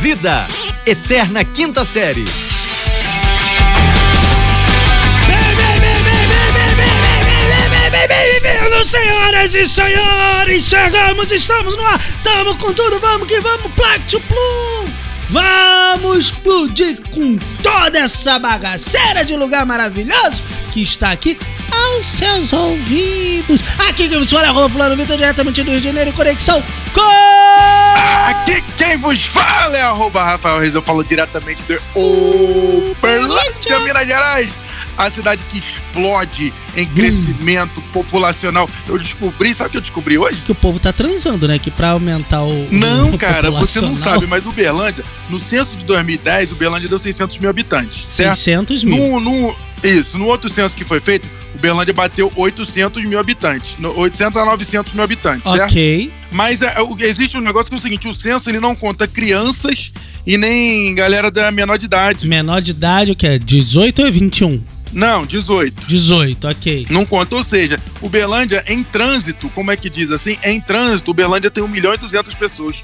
Vida, Eterna Quinta Série. Bem-vindos, senhoras e senhores! Chegamos, estamos no ar, tamo com tudo, vamos que vamos, Platinum Plum! Vamos explodir com toda essa bagaceira de lugar maravilhoso que está aqui aos seus ouvidos. Aqui que vos fala é o Fulano Vitor, diretamente do Rio de Janeiro, conexão com... Aqui quem vos fala é arroba Rafael Reis, eu falo diretamente de Uberlândia, Minas Gerais. A cidade que explode em crescimento populacional. Eu descobri, sabe o que eu descobri hoje? Que o povo tá transando, né? Que pra aumentar o... Não, o cara, você não sabe, mas Uberlândia, no censo de 2010, Uberlândia deu 600 mil habitantes, certo? 600 mil. No, no- isso, no outro censo que foi feito, Uberlândia bateu 800 mil habitantes. No- 800 a 900 mil habitantes, certo? Ok. Mas é, existe um negócio que é o seguinte: o censo ele não conta crianças e nem galera da menor de idade. Menor de idade, o que é? 18 ou 21? Não, 18. 18, ok. Não conta, ou seja, Uberlândia em trânsito, como é que diz assim? Em trânsito, Uberlândia tem 1 milhão e 200 pessoas.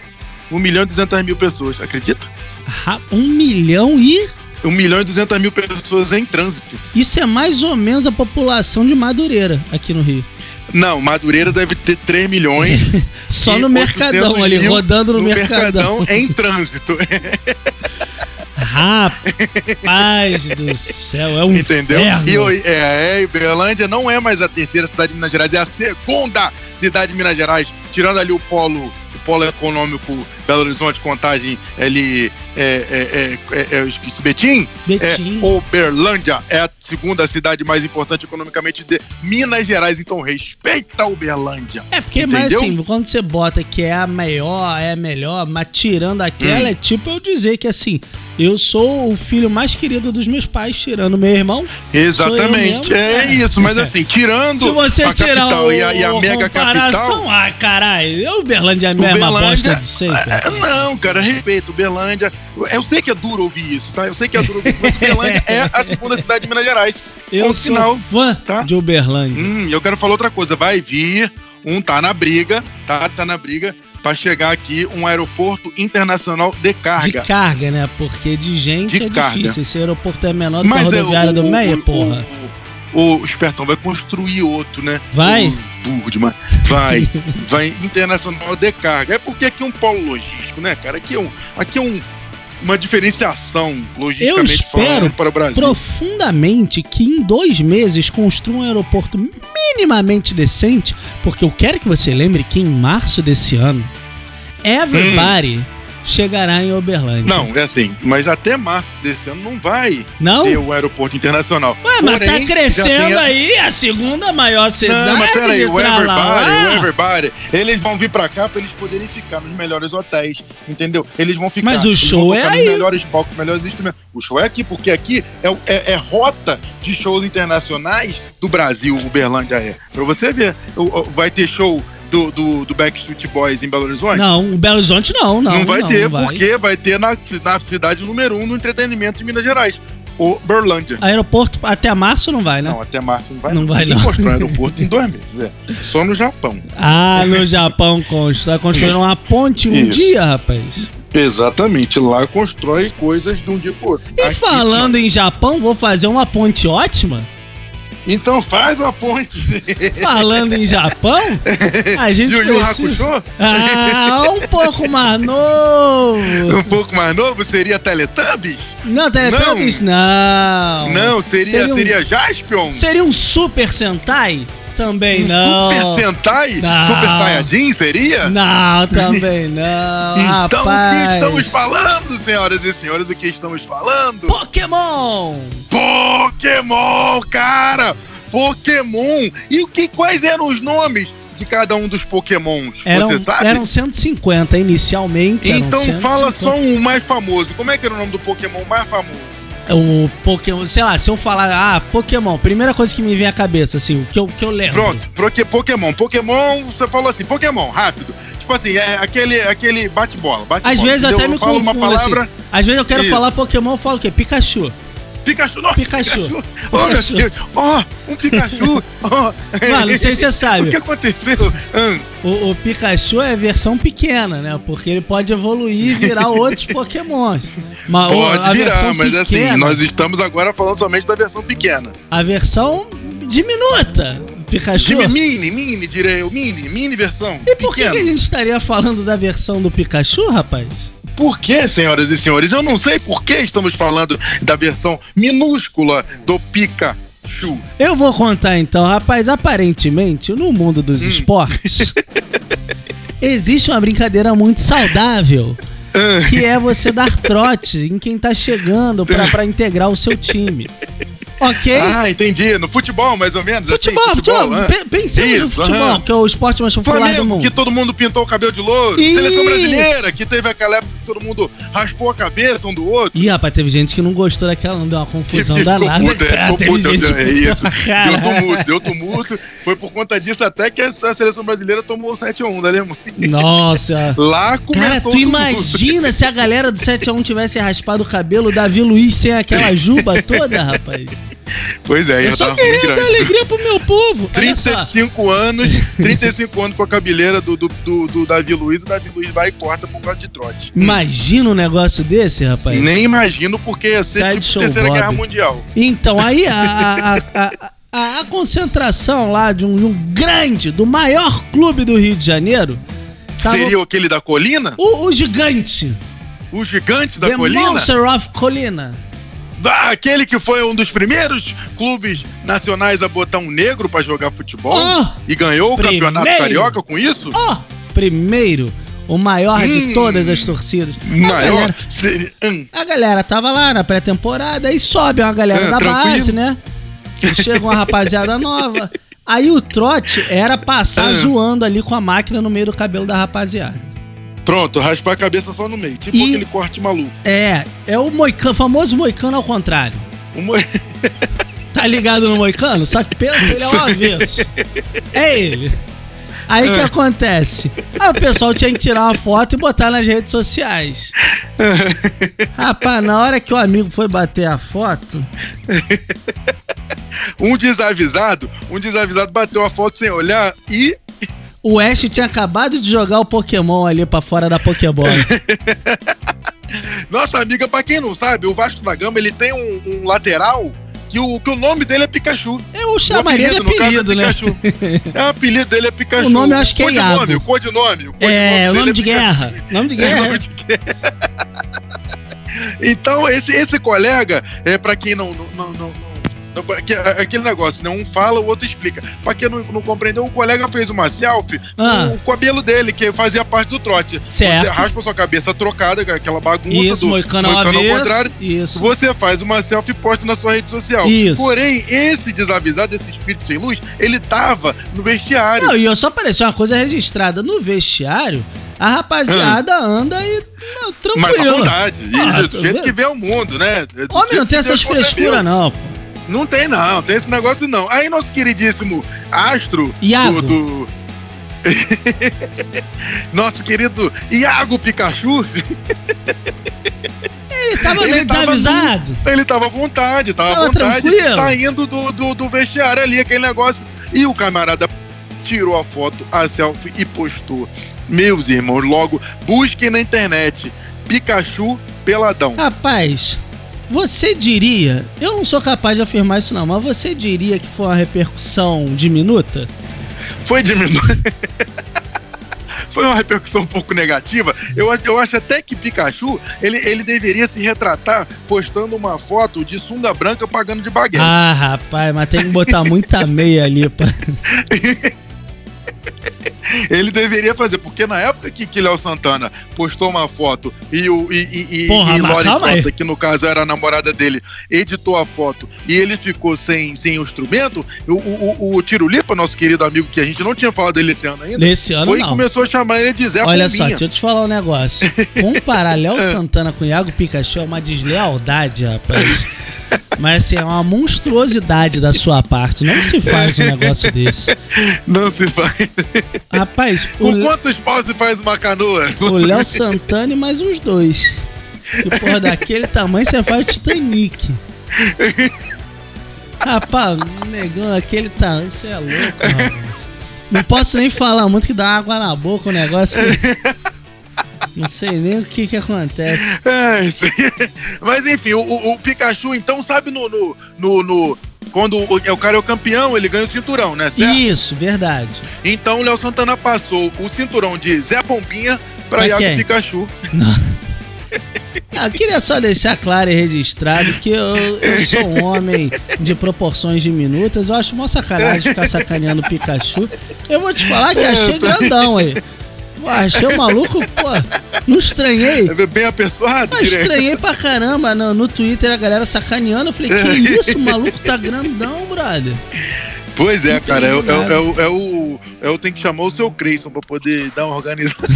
1 milhão e 200 mil pessoas, acredita? Ra- Um milhão e. 1 milhão e 200 mil pessoas em trânsito. Isso é mais ou menos a população de Madureira aqui no Rio. Não, Madureira deve ter 3 milhões. Só no 800 Mercadão ali, rodando no, Mercadão. em trânsito. Rapaz do céu, é um Entendeu? inferno. E é, é, Uberlândia não é mais a terceira cidade de Minas Gerais, é a segunda cidade de Minas Gerais, tirando ali o polo, o polo econômico Belo Horizonte, Contagem, ali, é, é, é, é, é, eu esqueci, Betim, Betim. é, Uberlândia é a segunda cidade mais importante economicamente de Minas Gerais, então respeita a Uberlândia. É porque, mas assim, quando você bota que é a maior, é a melhor, mas tirando aquela, Hum. é tipo eu dizer que assim, eu sou o filho mais querido dos meus pais, tirando meu irmão. Exatamente, é É. isso, mas assim, tirando Se você a tirar capital o, e a, e a mega capital... ah, caralho, Uberlândia é a mesma bosta de sempre. É, não, cara, respeito. Uberlândia. Eu sei que é duro ouvir isso, tá? Eu sei que é duro ouvir isso, mas Uberlândia é a segunda cidade de Minas Gerais. Eu sou final, fã tá? de Uberlândia. Hum, eu quero falar outra coisa. Vai vir um tá na briga, tá? Tá na briga pra chegar aqui um aeroporto internacional de De carga. carga, né? Porque de gente De é carga. difícil. Esse aeroporto é menor do que a Mas é o, rodoviária do o, Meia, o, porra. o, o Espertão vai construir outro, né? Vai? O burro demais. Vai. vai internacional de carga. É porque aqui é um polo logístico, né, cara? Aqui é, um, aqui é um, uma diferenciação logisticamente falando para o Brasil. Profundamente que em dois meses construa um aeroporto minimamente decente, porque eu quero que você lembre que em março desse ano, everybody chegará em Uberlândia. Não, é assim, mas até março desse ano não vai Não? ter o aeroporto internacional. Ué, mas tá Porém, crescendo a- aí a segunda maior cidade. Não, mas peraí, o Everybody, o Everybody, eles vão vir pra cá pra eles poderem ficar nos melhores hotéis, entendeu? Eles vão ficar. Mas o show é aí. Nos melhores palcos, melhores instrumentos. O show é aqui, porque aqui é, é- é rota de shows internacionais do Brasil, Uberlândia é. Pra você ver, vai ter show do, do, do Backstreet Boys em Belo Horizonte? Não, o Belo Horizonte não, não. Não vai não, ter, não vai. porque vai ter na, na cidade número um no entretenimento de Minas Gerais, Uberlândia. Aeroporto até março não vai, né? Não, até março não vai. Não vai, Ninguém não. constrói aeroporto em dois meses, é. Só no Japão. Ah, no Japão constrói, construíram uma ponte um Isso. dia, rapaz. Exatamente, lá constrói coisas de um dia pro outro. E Aqui, falando em Japão, vou fazer uma ponte ótima. Não. Então faz a ponte. Falando em Japão, a gente Yu Yu precisa... Ah, um pouco mais novo. Um pouco mais novo seria Teletubbies? Não, Teletubbies, não. Não, seria, um- seria Jaspion? Seria um Super Sentai? Também não. Super Sentai? Não. Super Saiyajin seria? Não, também não. Então o que rapaz. estamos falando, senhoras e senhores? O que estamos falando? Pokémon! Pokémon, cara! Pokémon! E o que, quais eram os nomes de cada um dos Pokémons? Eram, Você sabe? eram 150 inicialmente. eram Então fala 150. só um mais famoso. Como é que era o nome do Pokémon mais famoso? O Pokémon, sei lá, se eu falar, ah, Pokémon, primeira coisa que me vem à cabeça, assim, o que eu, que eu lembro. Pronto, porque Pokémon. Pokémon, você falou assim, Pokémon, rápido. Tipo assim, é aquele, aquele bate-bola. Bate Às vezes eu até me falo uma confundo, assim. palavra. Às vezes eu quero Isso. falar Pokémon, eu falo o quê? Pikachu. Pikachu, nossa, Pikachu. Pikachu. Oh, meu Pikachu. Deus. Oh, um Pikachu. Oh. Mano, não sei se você sabe. O que aconteceu? Hum, O, o Pikachu é versão pequena, né? Porque ele pode evoluir e virar outros Pokémons. Mas pode a virar, mas assim, pequena- nós estamos agora falando somente da versão pequena. A versão diminuta. Pikachu. De mini, mini, direi eu, mini, mini versão. E por que a gente estaria falando da versão do Pikachu, rapaz? Por que, senhoras e senhores? Eu não sei por que estamos falando da versão minúscula do Pikachu. Eu vou contar então, rapaz. Aparentemente, no mundo dos Hum. esportes, existe uma brincadeira muito saudável. Ah, Que é você dar trote em quem tá chegando pra integrar o seu time. Ok? Ah, entendi. No futebol, mais ou menos. futebol, assim, futebol. ah. Pe- Pensemos no Isso, futebol, aham. que é o esporte mais popular do Flamengo, mundo. que todo mundo pintou o cabelo de louro. Isso. Seleção brasileira, que teve aquela época que todo mundo raspou a cabeça um do outro. Ih, rapaz, teve gente que não gostou daquela, não deu uma confusão ficou danada. é, cara. ficou puto, gente é isso. Deu tumulto, deu tumulto. Foi por conta disso até que a seleção brasileira tomou o 7x1 da Alemanha. Nossa. Lá começou Cara, tu imagina se a galera do 7x1 tivesse raspado o cabelo, o Davi Luiz sem aquela juba toda, rapaz. Pois é, Eu só queria dar alegria pro meu povo. Olha só. 35 anos, 35 anos com a cabeleira do, do, do, do Davi Luiz, o Davi Luiz vai e corta por causa de trote. Imagina um negócio desse, rapaz. Nem imagino porque ia ser Side tipo Terceira Bob. Guerra Mundial. Então, aí a, a, a, a- a- a concentração lá de um, de um grande, do maior clube do Rio de Janeiro, tava Seria aquele da colina? o, o gigante, O gigante da The colina? Monster of Colina. Aquele que foi um dos primeiros clubes nacionais a botar um negro pra jogar futebol Oh, e ganhou o primeiro. campeonato carioca com isso? Ó, primeiro, o maior de Hum. todas as torcidas. A Maior. galera, Seria, hum, a galera tava lá na pré-temporada, aí sobe uma galera Ah, da tranquilo. base, né? E chega uma rapaziada nova. Aí o trote era passar zoando ali com a máquina no meio do cabelo da rapaziada. Pronto, raspar a cabeça só no meio. Tipo E- aquele corte maluco. É, é o moicano, famoso moicano ao contrário. Uma- Tá ligado no moicano? Só que pensa, ele é o avesso. É ele. Aí o que Ah. acontece? Aí o pessoal tinha que tirar uma foto e botar nas redes sociais. Rapaz, na hora que o amigo foi bater a foto, um desavisado, um desavisado bateu a foto sem olhar e o Ash tinha acabado de jogar o Pokémon ali pra fora da Pokébola. Nossa amiga, pra quem não sabe, o Vasco da Gama ele tem um, um lateral que o, que o nome dele é Pikachu. Eu chamaria de no caso, apelido, né? Pikachu. É, o apelido dele é Pikachu. O nome eu acho que é Iago. O codinome. o codinome É, o nome de guerra. Nome de É, guerra. nome de guerra. Então, esse, esse colega, é para quem não, não, não, não- é aquele negócio, né? Um fala, o outro explica. Pra quem não, não compreendeu, o colega fez uma selfie Ah. com o cabelo dele, que fazia parte do trote. Certo. Você raspa sua cabeça trocada, aquela bagunça Isso, do moicano moicano ao avesso. contrário. Isso. Você faz uma selfie e posta na sua rede social. Isso. Porém, esse desavisado, esse espírito sem luz, ele tava no vestiário. Não, e eu só apareceu uma coisa registrada no vestiário, a rapaziada anda aí não, Mas à tranquila. vontade. E Ah, do jeito vendo. que vê o mundo, né? Do Homem não tem essas frescuras, não. pô. Não tem, não. Tem esse negócio, não. Aí, nosso queridíssimo astro Iago. do. do- Nosso querido Iago Pikachu, Ele tava Ele meio desavisado. ele tava à vontade, tava, Tava à vontade, tranquilo. saindo do, do, do vestiário ali, aquele negócio. E o camarada tirou a foto, a selfie e postou. Meus irmãos, logo busquem na internet Pikachu peladão. Rapaz, você diria, eu não sou capaz de afirmar isso não, mas você diria que foi uma repercussão diminuta? Foi diminuindo. Foi uma repercussão um pouco negativa. Eu, eu acho até que Pikachu ele, ele deveria se retratar postando uma foto de sunga branca pagando de baguete. Ah, rapaz, mas tem que botar muita meia ali. Pra... Ele deveria fazer, porque na época que, que Léo Santana postou uma foto e o e, e, e- Porra, e. Prota, que no caso era a namorada dele, editou a foto e ele ficou sem, sem o instrumento, o, o, o, Tirulipa, nosso querido amigo, que a gente não tinha falado dele esse ano ainda, Nesse ano foi e não. começou a chamar ele de Zé Olha só, Pombinha. deixa eu te falar um negócio. Comparar Léo Santana com Iago Pikachu é uma deslealdade, rapaz. Mas assim, é uma monstruosidade da sua parte. Não se faz um negócio desse. Não se faz. Rapaz, Com Lé- quantos paus se faz uma canoa? o Léo Santana e mais uns dois. Que porra, daquele tamanho você faz o Titanic. Rapaz, negão, aquele tá. Você é louco, rapaz. Não posso nem falar muito que dá água na boca o negócio. Que... Não sei nem o que que acontece. É. Mas enfim, o, o, Pikachu então sabe no, no, no, no quando o, o cara é o campeão, ele ganha o cinturão, né? Certo? Isso, verdade. Então o Léo Santana passou o cinturão de Zé Bombinha pra Pra Iago quem? Pikachu. Ah, eu queria só deixar claro e registrado que eu, eu sou um homem de proporções diminutas. Eu acho uma sacanagem ficar sacaneando o Pikachu. Eu vou te falar que achei grandão aí. Pô, achei o maluco, pô, não estranhei. É bem apessoado, Mas direito. estranhei pra caramba no, no Twitter a galera sacaneando. Eu falei, que isso, o maluco tá grandão, brother. Pois é, cara, é, o- é, é, o- é o. É o tem que chamar o seu Creyson pra poder dar uma organizada.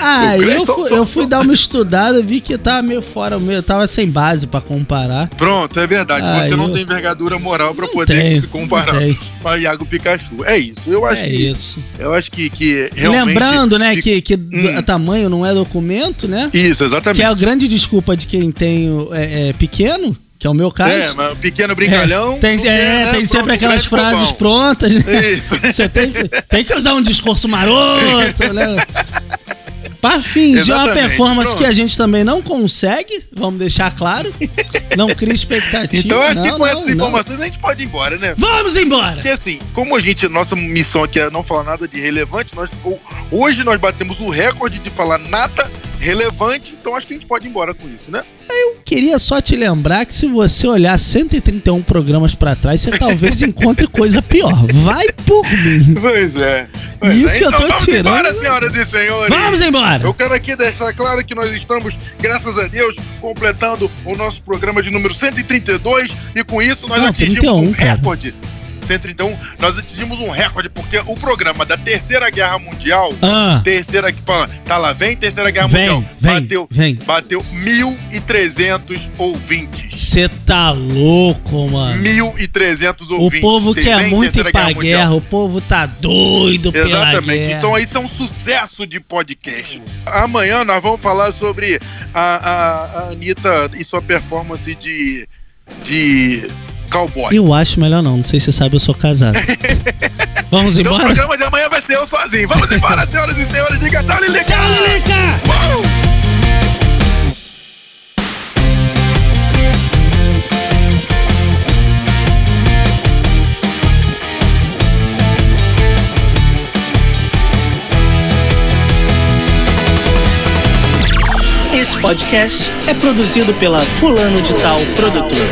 Ah, eu Creyson, fui, só- eu fui só- dar uma estudada, vi que tava meio fora, meio, tava sem base pra comparar. Pronto, é verdade. Ah, Você não eu- tem envergadura moral pra Não poder tem, se comparar não com a Iago Pikachu. É isso. Eu acho É que. isso. Eu acho que, que realmente. Lembrando, né, que, que Hum. tamanho não é documento, né? Isso, Que exatamente. é a grande desculpa de quem tem o- é, é pequeno, que é o meu caso. É, mas o pequeno brincalhão. É, tem, não é, né? tem sempre Pronto, aquelas grande frases prontas, né? Isso. Você tem, tem que usar um discurso maroto, né? Pra fingir uma Exatamente, performance pronto. que a gente também não consegue, vamos deixar claro. Não cria expectativa. Então acho que não, com não, essas não. informações a gente pode ir embora, né? Vamos embora! Porque assim, como a gente, nossa missão aqui é não falar nada de relevante, nós, hoje nós batemos o recorde de falar nada relevante, então acho que a gente pode ir embora com isso, né? Queria só te lembrar que se você olhar 131 programas pra trás, você talvez encontre coisa pior. Vai por mim. Pois é. Pois Isso é. que eu então, tô vamos tirando. embora, senhoras e senhores. Vamos embora! Eu quero aqui deixar claro que nós estamos, graças a Deus, completando o nosso programa de número 132 e com isso nós Não, atingimos 31, um cara. 131, nós atingimos um recorde porque o programa da Terceira Guerra Mundial, Ah, terceira tá lá, vem Terceira Guerra vem, Mundial, vem, bateu vem. bateu 1.300 ouvintes. Você tá louco, mano. 1.300 O ouvintes. povo Tem- quer vem muito ir pra Mundial. guerra, o povo tá doido pela Exatamente. guerra. Então isso é um sucesso de podcast. Amanhã nós vamos falar sobre a, a, a Anitta e sua performance de, de cowboy. Eu acho melhor não, não sei se você sabe, eu sou casado. Vamos Então o embora? programa de amanhã vai ser eu sozinho. Vamos embora, senhoras e senhores. Diga tchau, Lilica! Tchau, Lilica! Uh! Esse podcast é produzido pela Fulano de Tal Produtora.